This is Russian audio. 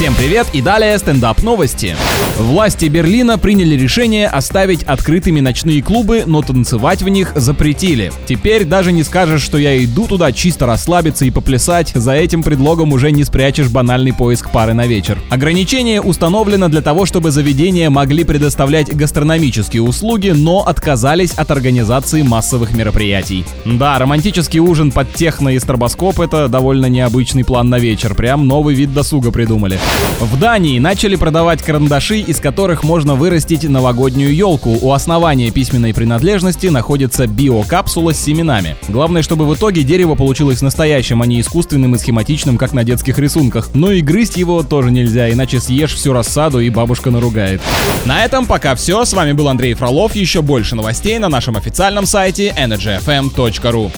Всем привет и далее стендап новости. Власти Берлина приняли решение оставить открытыми ночные клубы, но танцевать в них запретили. Теперь даже не скажешь, что я иду туда чисто расслабиться и поплясать, за этим предлогом уже не спрячешь банальный поиск пары на вечер. Ограничение установлено для того, чтобы заведения могли предоставлять гастрономические услуги, но отказались от организации массовых мероприятий. Да, романтический ужин под техно и стробоскоп — это довольно необычный план на вечер, прям новый вид досуга придумали. В Дании начали продавать карандаши, из которых можно вырастить новогоднюю елку. У основания письменной принадлежности находится биокапсула с семенами. Главное, чтобы в итоге дерево получилось настоящим, а не искусственным и схематичным, как на детских рисунках. Но и грызть его тоже нельзя, иначе съешь всю рассаду и бабушка наругает. На этом пока все. С вами был Андрей Фролов. Еще больше новостей на нашем официальном сайте energyfm.ru.